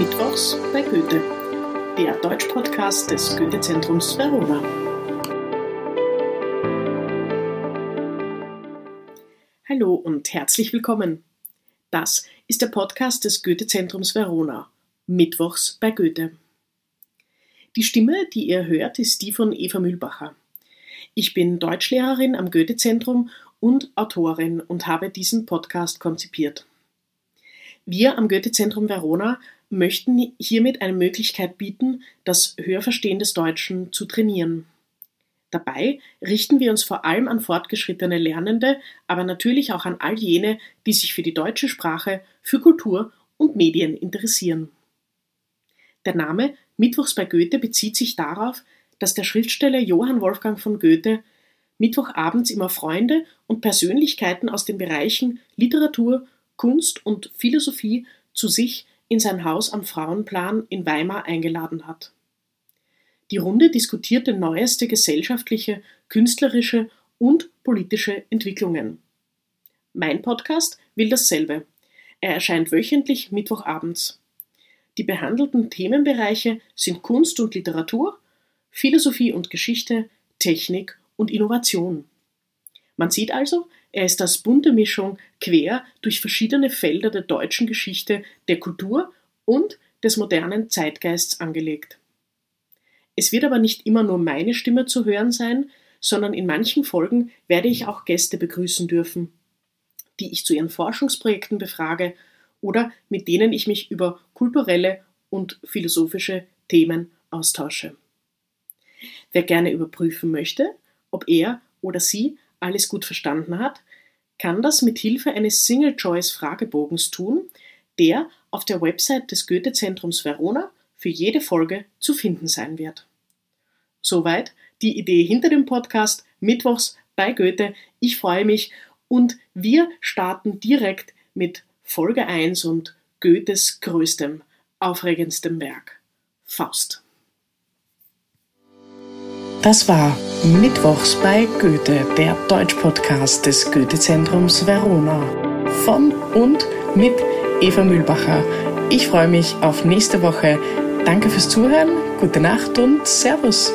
Mittwochs bei Goethe, der Deutsch-Podcast des Goethe-Zentrums Verona. Hallo und herzlich willkommen. Das ist der Podcast des Goethe-Zentrums Verona, Mittwochs bei Goethe. Die Stimme, die ihr hört, ist die von Eva Mühlbacher. Ich bin Deutschlehrerin am Goethe-Zentrum und Autorin und habe diesen Podcast konzipiert. Wir am Goethe-Zentrum Verona möchten hiermit eine Möglichkeit bieten, das Hörverstehen des Deutschen zu trainieren. Dabei richten wir uns vor allem an fortgeschrittene Lernende, aber natürlich auch an all jene, die sich für die deutsche Sprache, für Kultur und Medien interessieren. Der Name Mittwochs bei Goethe bezieht sich darauf, dass der Schriftsteller Johann Wolfgang von Goethe Mittwochabends immer Freunde und Persönlichkeiten aus den Bereichen Literatur, Kunst und Philosophie zu sich in sein Haus am Frauenplan in Weimar eingeladen hat. Die Runde diskutierte neueste gesellschaftliche, künstlerische und politische Entwicklungen. Mein Podcast will dasselbe. Er erscheint wöchentlich Mittwochabends. Die behandelten Themenbereiche sind Kunst und Literatur, Philosophie und Geschichte, Technik und Innovation. Man sieht also, er ist als bunte Mischung quer durch verschiedene Felder der deutschen Geschichte, der Kultur und des modernen Zeitgeists angelegt. Es wird aber nicht immer nur meine Stimme zu hören sein, sondern in manchen Folgen werde ich auch Gäste begrüßen dürfen, die ich zu ihren Forschungsprojekten befrage oder mit denen ich mich über kulturelle und philosophische Themen austausche. Wer gerne überprüfen möchte, ob er oder sie alles gut verstanden hat, kann das mit Hilfe eines Single-Choice-Fragebogens tun, der auf der Website des Goethe-Zentrums Verona für jede Folge zu finden sein wird. Soweit die Idee hinter dem Podcast Mittwochs bei Goethe. Ich freue mich und wir starten direkt mit Folge 1 und Goethes größtem, aufregendstem Werk Faust. Das war Mittwochs bei Goethe, der Deutsch-Podcast des Goethe-Zentrums Verona. Von und mit Eva Mühlbacher. Ich freue mich auf nächste Woche. Danke fürs Zuhören, gute Nacht und Servus.